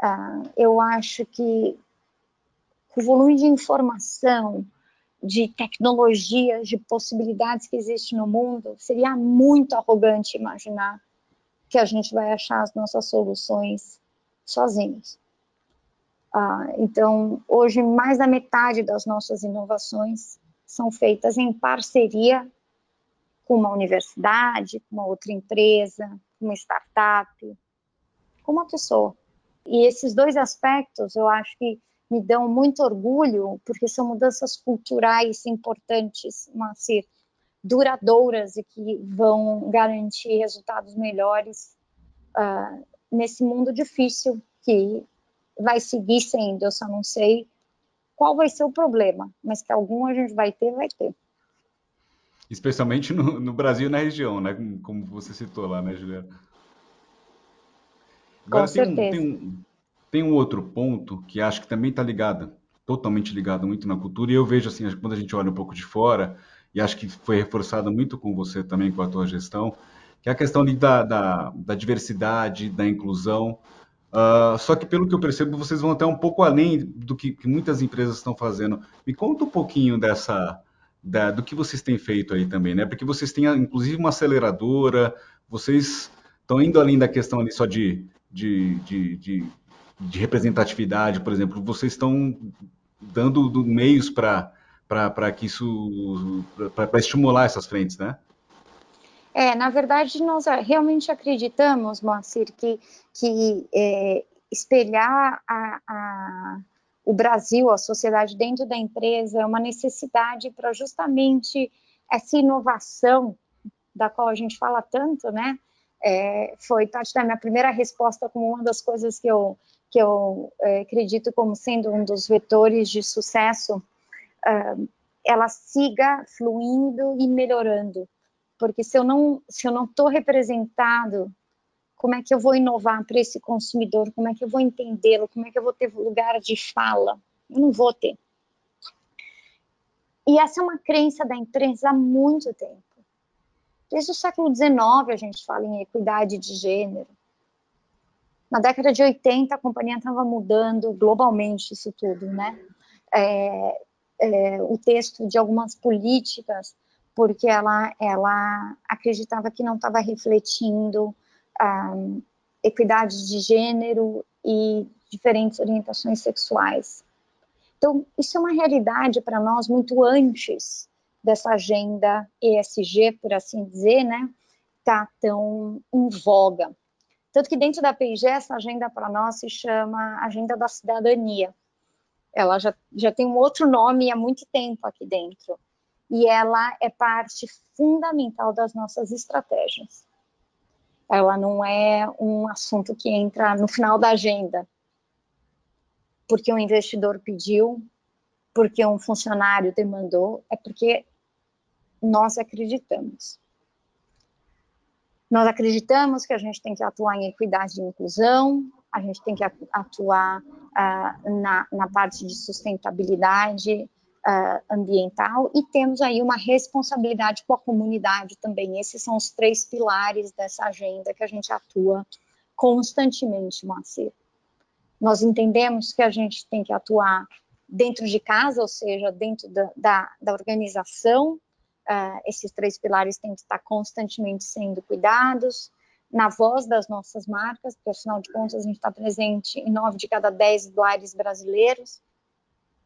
Uh, eu acho que o volume de informação, de tecnologias, de possibilidades que existe no mundo, seria muito arrogante imaginar que a gente vai achar as nossas soluções sozinhos. Uh, então, hoje, mais da metade das nossas inovações são feitas em parceria com uma universidade, com uma outra empresa, com uma startup, com uma pessoa. E esses dois aspectos eu acho que me dão muito orgulho, porque são mudanças culturais importantes, mas duradouras e que vão garantir resultados melhores uh, nesse mundo difícil que vai seguir sendo. Eu só não sei qual vai ser o problema, mas que algum a gente vai ter, vai ter. Especialmente no, no Brasil e na região, né? Como, você citou lá, né, Juliana? Agora, Com tem certeza. Um, tem, um, tem um outro ponto que acho que também está ligado, totalmente ligado muito na cultura, e eu vejo assim, quando a gente olha um pouco de fora, e acho que foi reforçado muito com você também, com a tua gestão, que é a questão da, da, da diversidade, da inclusão. Uh, só que, pelo que eu percebo, vocês vão até um pouco além do que, que muitas empresas estão fazendo. Me conta um pouquinho dessa, da, do que vocês têm feito aí também, né? Porque vocês têm, inclusive, uma aceleradora, vocês estão indo além da questão ali só de, de, de, de, de representatividade, por exemplo, vocês estão dando do, meios para que isso, para estimular essas frentes, né? É, na verdade, nós realmente acreditamos, Moacir, que, que é, espelhar a, a o Brasil, a sociedade dentro da empresa, é uma necessidade para justamente essa inovação da qual a gente fala tanto, né? É, foi parte da minha primeira resposta como uma das coisas que eu, que eu é, acredito como sendo um dos vetores de sucesso, uh, ela siga fluindo e melhorando. Porque se eu não se eu não estou representado como é que eu vou inovar para esse consumidor? Como é que eu vou entendê-lo? Como é que eu vou ter lugar de fala? Eu não vou ter. E essa é uma crença da empresa há muito tempo. Desde o século XIX a gente fala em equidade de gênero. Na década de 80 a companhia estava mudando globalmente isso tudo, né? É, é, o texto de algumas políticas, porque ela, ela acreditava que não estava refletindo um, equidade de gênero e diferentes orientações sexuais. Então, isso é uma realidade para nós muito antes dessa agenda ESG, por assim dizer, né, tá tão em voga. Tanto que dentro da PIG, essa agenda para nós se chama Agenda da Cidadania. Ela já, já tem um outro nome há muito tempo aqui dentro. E ela é parte fundamental das nossas estratégias ela não é um assunto que entra no final da agenda, porque um investidor pediu, porque um funcionário demandou, é porque nós acreditamos. Nós acreditamos que a gente tem que atuar em equidade e inclusão, a gente tem que atuar uh, na, na parte de sustentabilidade, uh, ambiental e temos aí uma responsabilidade com a comunidade também. Esses são os três pilares dessa agenda que a gente atua constantemente, Moacir. Nós entendemos que a gente tem que atuar dentro de casa, ou seja, dentro da, da, da organização, uh, esses três pilares têm que estar constantemente sendo cuidados, na voz das nossas marcas, porque afinal de contas a gente está presente em nove de cada dez lares brasileiros,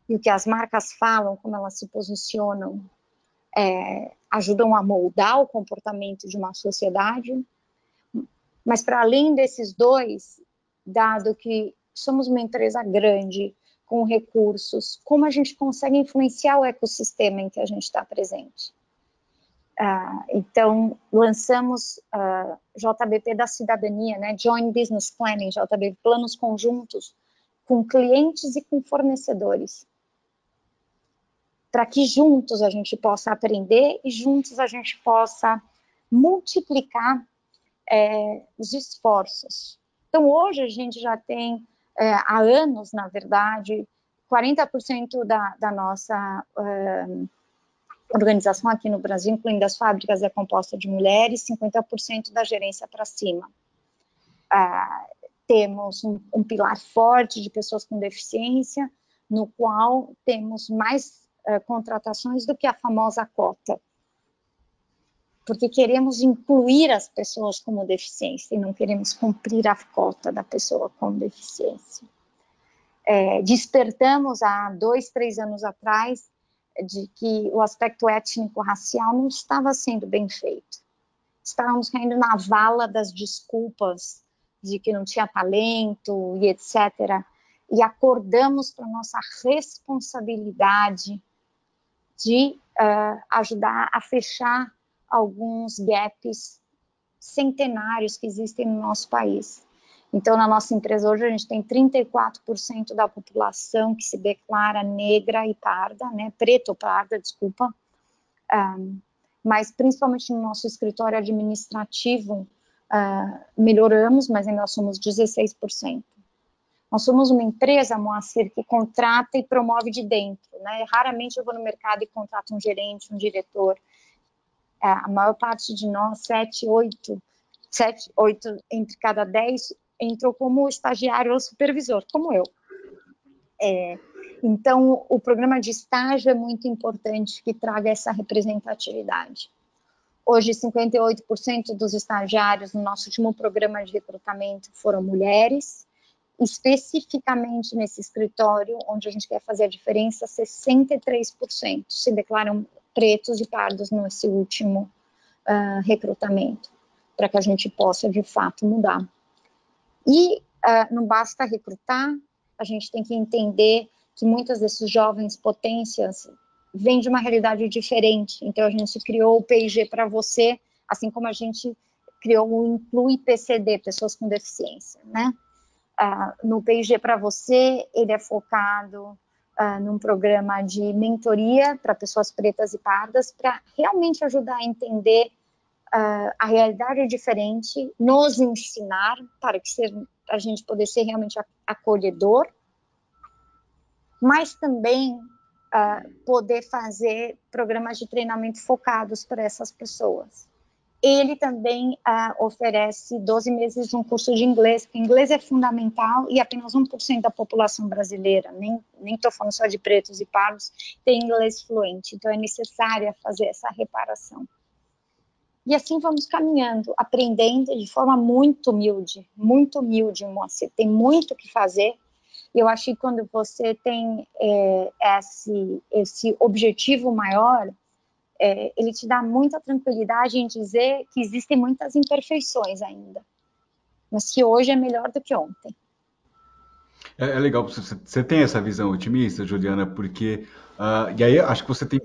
e o que as marcas falam, como elas se posicionam, é, ajudam a moldar o comportamento de uma sociedade. Mas, para além desses dois, dado que somos uma empresa grande, com recursos, como a gente consegue influenciar o ecossistema em que a gente está presente? Uh, então, lançamos uh, ah, JBP da cidadania, né, Joint Business Planning, JBP, planos conjuntos com clientes e com fornecedores para que juntos a gente possa aprender e juntos a gente possa multiplicar é, os esforços. Então, hoje a gente já tem, é, há anos, na verdade, 40% da, da nossa é, organização aqui no Brasil, incluindo as fábricas, é composta de mulheres, 50% da gerência para cima. Ah, temos um, um, pilar forte de pessoas com deficiência, no qual temos mais uh, contratações do que a famosa cota. Porque queremos incluir as pessoas com deficiência e não queremos cumprir a cota da pessoa com deficiência. É, despertamos há dois, três anos atrás de que o aspecto étnico-racial não estava sendo bem feito. Estávamos caindo na vala das desculpas de que não tinha talento e etc. E acordamos para nossa responsabilidade de uh, ajudar a fechar alguns gaps centenários que existem no nosso país. Então, na nossa empresa hoje, a gente tem 34% da população que se declara negra e parda, né, preto ou parda, desculpa, um, mas principalmente no nosso escritório administrativo, uh, melhoramos, mas ainda somos 16%. Nós somos uma empresa, Moacir, que contrata e promove de dentro, né? Raramente eu vou no mercado e contrato um gerente, um diretor. É, a maior parte de nós, sete, oito, sete, oito entre cada dez, entrou como estagiário ou supervisor, como eu. É, então, o programa de estágio é muito importante que traga essa representatividade. Hoje, 58% dos estagiários no nosso último programa de recrutamento foram mulheres, especificamente nesse escritório, onde a gente quer fazer a diferença, 63% se declaram pretos e pardos nesse último uh, recrutamento, para que a gente possa, de fato, mudar. E uh, não basta recrutar, a gente tem que entender que muitas desses jovens potências vêm de uma realidade diferente. Então, a gente criou o PIG para você, assim como a gente criou o Inclui PCD, pessoas com deficiência, né? Uh, no PIG para você, ele é focado uh, num programa de mentoria para pessoas pretas e pardas, para realmente ajudar a entender uh, a realidade diferente, nos ensinar para que ser, a gente poder ser realmente acolhedor, mas também poder fazer programas de treinamento focados para essas pessoas. Ele também uh, oferece 12 meses de um curso de inglês, porque inglês é fundamental e apenas 1% da população brasileira, nem estou falando só de pretos e pardos, tem inglês fluente, então é necessário fazer essa reparação. E assim vamos caminhando, aprendendo de forma muito humilde, muito humilde, Moacir. Tem muito que fazer. Eu acho que quando você tem é, esse, esse objetivo maior, é, ele te dá muita tranquilidade em dizer que existem muitas imperfeições ainda, mas que hoje é melhor do que ontem. É, é legal, você, tem essa visão otimista, Juliana, porque, uh, e aí acho que você tem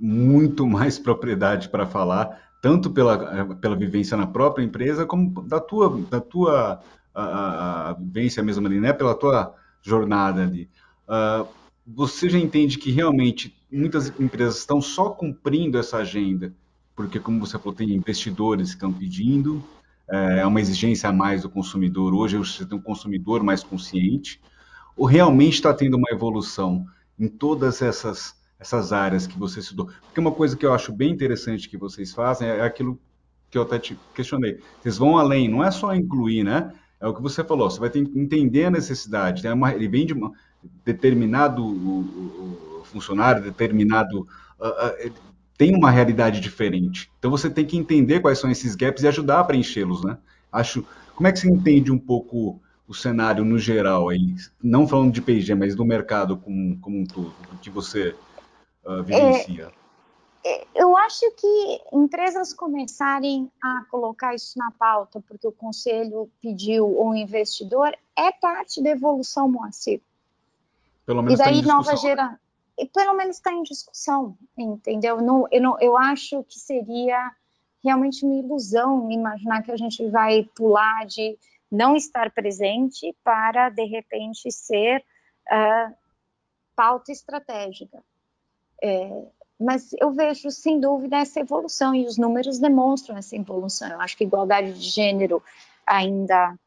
muito mais propriedade para falar tanto pela, pela vivência na própria empresa, como da tua, da tua a, a vivência mesmo ali, né? Pela tua jornada ali. Uh, você já entende que realmente muitas empresas estão só cumprindo essa agenda, porque, como você falou, tem investidores que estão pedindo, é, é uma exigência a mais do consumidor. Hoje você tem um consumidor mais consciente, ou realmente está tendo uma evolução em todas essas essas áreas que você estudou. Porque uma coisa que eu acho bem interessante que vocês fazem é aquilo que eu até te questionei. Vocês vão além, não é só incluir, né? É o que você falou, você vai ter que entender a necessidade. Uma, ele vem de um determinado funcionário, determinado. Uh, uh, tem uma realidade diferente. Então você tem que entender quais são esses gaps e ajudar a preenchê-los, né? Acho. Como é que você entende um pouco o cenário no geral aí? Não falando de PG, mas do mercado como, como um todo, do que você uh, vivencia? É, eu acho que empresas começarem a colocar isso na pauta, porque o conselho pediu ou o investidor, é parte da evolução, Moacir. Pelo menos e daí tá nova geração. Pelo menos está em discussão, entendeu? Não, eu, não, eu acho que seria realmente uma ilusão imaginar que a gente vai pular de não estar presente para, de repente, ser uh, pauta estratégica. É, mas eu vejo, sem dúvida, essa evolução e os números demonstram essa evolução. Eu acho que igualdade de gênero ainda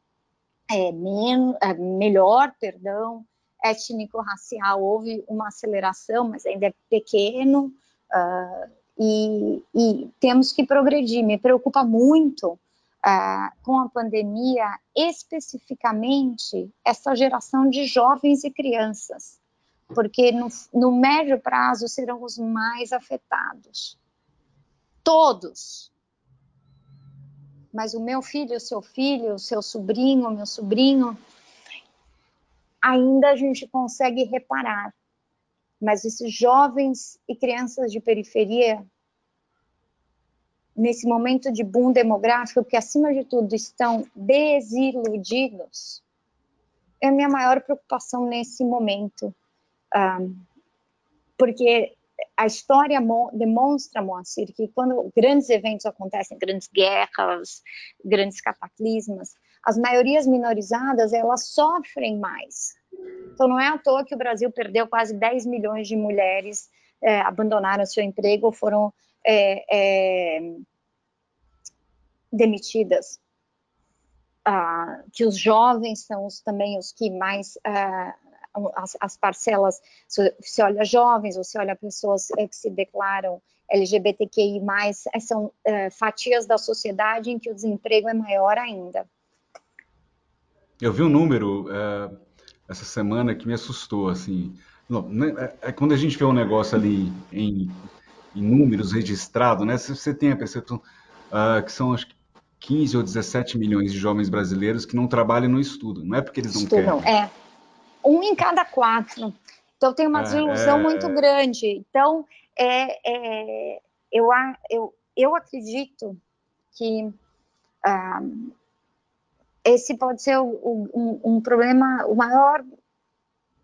é, men é melhor, perdão, étnico-racial houve uma aceleração, mas ainda é pequeno, uh, e, e, temos que progredir. Me preocupa muito uh, com a pandemia, especificamente essa geração de jovens e crianças, porque no, no médio prazo serão os mais afetados. Todos. Mas o meu filho, o seu filho, o seu sobrinho, o meu sobrinho, ainda a gente consegue reparar. Mas esses jovens e crianças de periferia, nesse momento de boom demográfico, que acima de tudo estão desiludidos, é a minha maior preocupação nesse momento. Um, porque a história demonstra, Moacir, que quando grandes eventos acontecem, grandes guerras, grandes cataclismas, as maiorias minorizadas, elas sofrem mais. Então, não é à toa que o Brasil perdeu quase 10 milhões de mulheres, é, abandonaram seu emprego ou foram é, é, demitidas. Ah, que os jovens são os, também os que mais ah, as, as, parcelas, se você olha jovens, ou se olha pessoas é, que se declaram LGBTQI+, são é, fatias da sociedade em que o desemprego é maior ainda. Eu vi um número é, essa semana que me assustou, assim. Não, né, é, é, quando a gente vê um negócio ali em, em números registrados, né? Você tem a percepção uh, que são acho que 15 ou 17 milhões de jovens brasileiros que não trabalham no estudo. Não é porque eles não Estudam, querem. É. Um em cada quatro. Então tem uma é, desilusão é, muito é... grande. Então é, é, eu, eu, eu acredito que ah, esse pode ser o, um, um, problema, o maior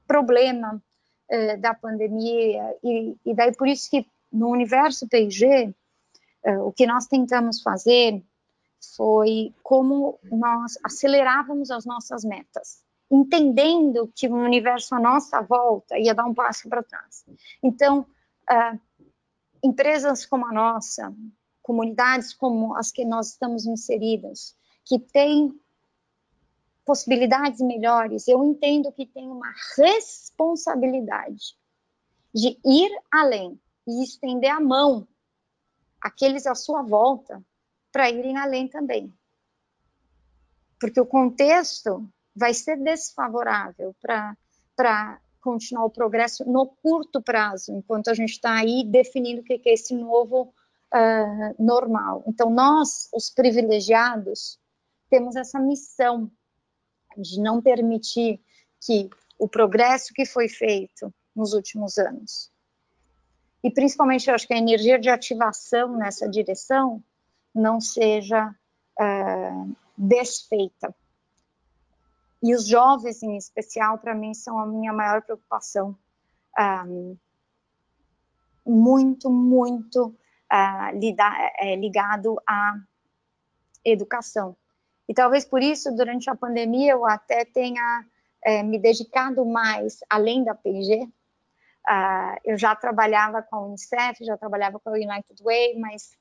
problema eh, da pandemia, e, e, daí por isso que no universo P&G, eh, o que nós tentamos fazer foi como nós acelerávamos as nossas metas, entendendo que o universo à nossa volta ia dar um passo para trás. Então, uh, empresas como a nossa, comunidades como as que nós estamos inseridas, que têm possibilidades melhores, eu entendo que tem uma responsabilidade de ir além e estender a mão àqueles à sua volta para irem além também. Porque o contexto vai ser desfavorável para continuar o progresso no curto prazo, enquanto a gente está aí definindo o que é esse novo uh, normal. Então, nós, os privilegiados, temos essa missão de não permitir que o progresso que foi feito nos últimos anos, e principalmente eu acho que a energia de ativação nessa direção não seja uh, desfeita. E os jovens, em especial, para mim, são a minha maior preocupação. Um, muito, muito uh, é, ligado à educação. E talvez por isso, durante a pandemia, eu até tenha é, me dedicado mais, além da P&G. Uh, ah, eu já trabalhava com a Unicef, já trabalhava com a United Way, mas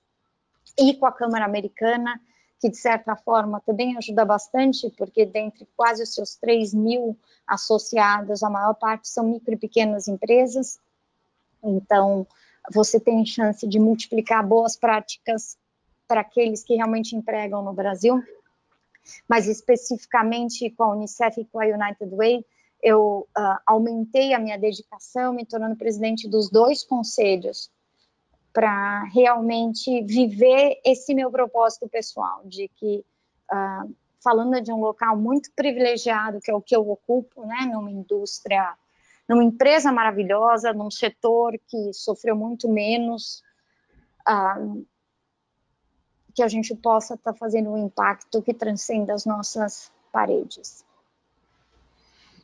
e com a Câmara Americana, que de certa forma também ajuda bastante, porque dentre quase os seus 3 mil associados, a maior parte são micro e pequenas empresas. Então, você tem chance de multiplicar boas práticas para aqueles que realmente empregam no Brasil mas especificamente com a Unicef e com a United Way, eu uh, aumentei a minha dedicação, me tornando presidente dos dois conselhos, para realmente viver esse meu propósito pessoal, de que, uh, falando de um local muito privilegiado, que é o que eu ocupo, né, numa indústria, numa empresa maravilhosa, num setor que sofreu muito menos, uh, que a gente possa estar tá fazendo um impacto que transcenda as nossas paredes.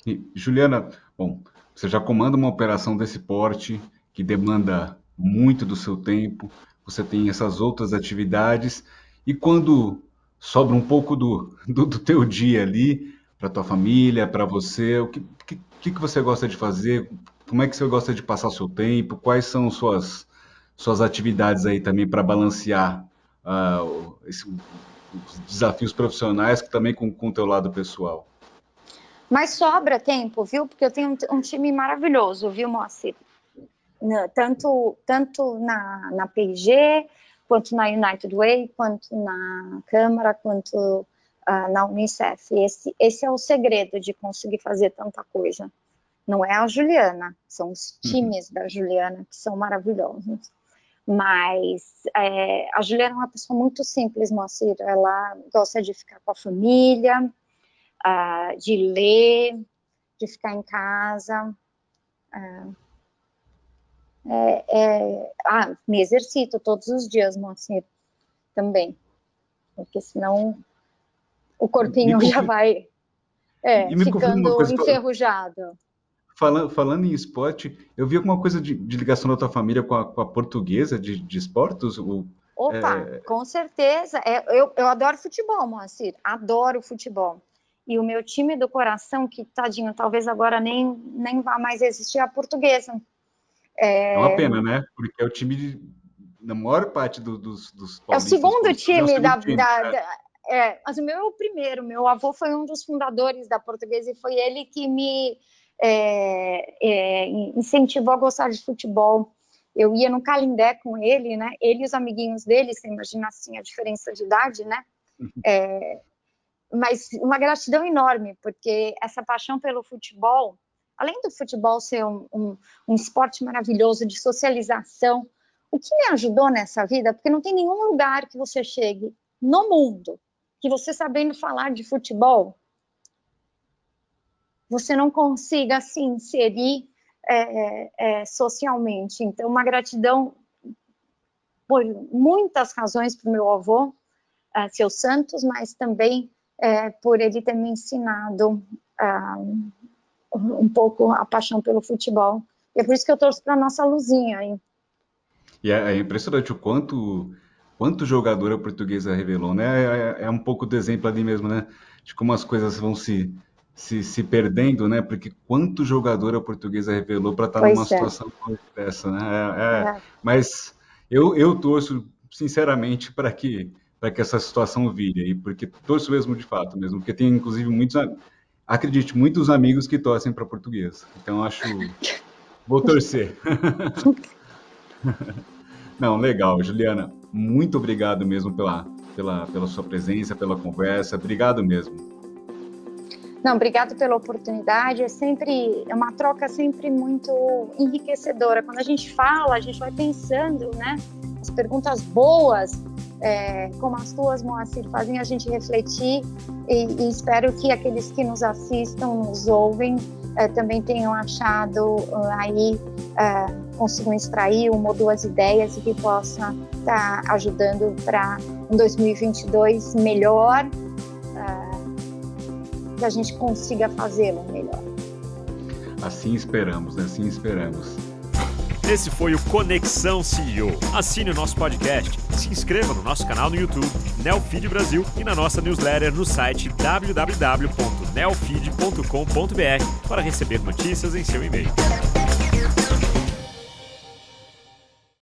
E, Juliana, bom, você já comanda uma operação desse porte que demanda muito do seu tempo, você tem essas outras atividades, e quando sobra um pouco do, do, do teu dia ali, para tua família, para você, o que, que, que você gosta de fazer? Como é que você gosta de passar o seu tempo? Quais são suas suas atividades aí também para balancear uh, esse, os desafios profissionais também com, com o teu lado pessoal? Mas sobra tempo, viu? Porque eu tenho um, um time maravilhoso, viu, Moacir? Tanto, tanto na, na PIG, quanto na United Way, quanto na Câmara, quanto uh, na Unicef. Esse, esse é o segredo de conseguir fazer tanta coisa. Não é a Juliana, são os uhum. times uhum. da Juliana que são maravilhosos. Mas é, a Juliana é uma pessoa muito simples, Moacir. Ela gosta de ficar com a família, uh, de ler, de ficar em casa. Uh, é, é, ah, me exercito todos os dias, Moacir, também. Porque senão o corpinho já vai é, ficando enferrujado. Falando, falando em esporte, eu vi alguma coisa de, de ligação da tua família com a, com a portuguesa de, de esportes? O, Opa, é... com certeza. É, eu, eu adoro futebol, Moacir. Adoro futebol. E o meu time do coração, que tadinho, talvez agora nem, nem vá mais existir, é a portuguesa. É... é uma pena, né? Porque é o time de, na maior parte do, dos, dos É o segundo time, é o da, time, da, é. da é, mas o meu é o primeiro. Meu avô foi um dos fundadores da portuguesa e foi ele que me é, é, incentivou a gostar de futebol. Eu ia no Calindé com ele, né? Ele e os amiguinhos dele, você imagina assim a diferença de idade, né? Uhum. É, mas uma gratidão enorme, porque essa paixão pelo futebol, além do futebol ser um, um, um esporte maravilhoso de socialização, o que me ajudou nessa vida, porque não tem nenhum lugar que você chegue no mundo que você sabendo falar de futebol, você não consiga se inserir é, é, socialmente. Então, uma gratidão por muitas razões para o meu avô, é, seu Santos, mas também é, por ele ter me ensinado um pouco a paixão pelo futebol. E é por isso que eu torço para a nossa luzinha. Hein? E é, é impressionante o quanto quanto jogadora portuguesa revelou, né? É, é, é, um pouco do exemplo ali mesmo, né? De como as coisas vão se se, se perdendo, né? Porque quanto jogadora portuguesa revelou para estar tá numa é. situação como essa, né? É, é, é, mas eu, eu torço sinceramente para que para que essa situação vire aí, porque torço mesmo de fato mesmo, porque tem inclusive muitos, acredite, muitos amigos que torcem para português. Então acho vou torcer. Não, legal, Juliana. Muito obrigado mesmo pela, pela, pela sua presença, pela conversa. Obrigado mesmo. Não, obrigado pela oportunidade. É sempre é uma troca sempre muito enriquecedora. Quando a gente fala, a gente vai pensando, né? As perguntas boas, é, como as tuas, Moacir, fazem a gente refletir e, e, espero que aqueles que nos assistam, nos ouvem, é, também tenham achado uh, aí, uh, consigam extrair uma ou duas ideias e que possa estar tá ajudando para um 2022 melhor que a gente consiga fazê-lo melhor. Assim esperamos, né? assim esperamos. Esse foi o Conexão CEO. Assine o nosso podcast, se inscreva no nosso canal no YouTube, Neofeed Brasil, e na nossa newsletter no site www.neofeed.com.br para receber notícias em seu e-mail.